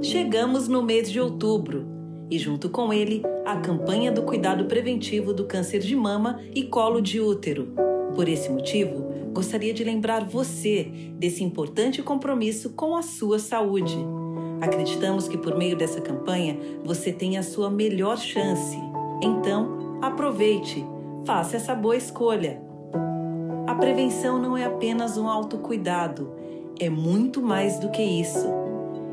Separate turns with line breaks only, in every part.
Chegamos no mês de outubro e, junto com ele, a campanha do cuidado preventivo do câncer de mama e colo de útero. Por esse motivo, gostaria de lembrar você desse importante compromisso com a sua saúde. Acreditamos que por meio dessa campanha você tem a sua melhor chance. Então, aproveite, faça essa boa escolha. A prevenção não é apenas um autocuidado, é muito mais do que isso.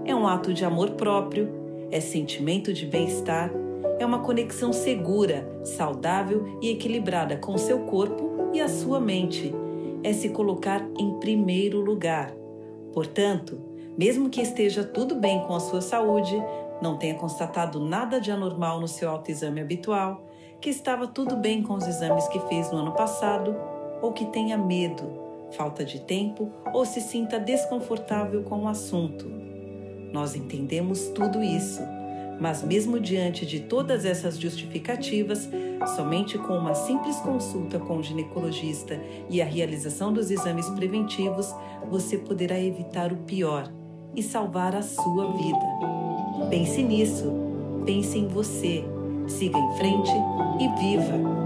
É um ato de amor próprio, é sentimento de bem-estar, é uma conexão segura, saudável e equilibrada com seu corpo e a sua mente. É se colocar em primeiro lugar. Portanto, mesmo que esteja tudo bem com a sua saúde, não tenha constatado nada de anormal no seu autoexame habitual, que estava tudo bem com os exames que fez no ano passado, ou que tenha medo, falta de tempo ou se sinta desconfortável com o assunto. Nós entendemos tudo isso, mas mesmo diante de todas essas justificativas, somente com uma simples consulta com o ginecologista e a realização dos exames preventivos, você poderá evitar o pior e salvar a sua vida. Pense nisso, pense em você, siga em frente e viva!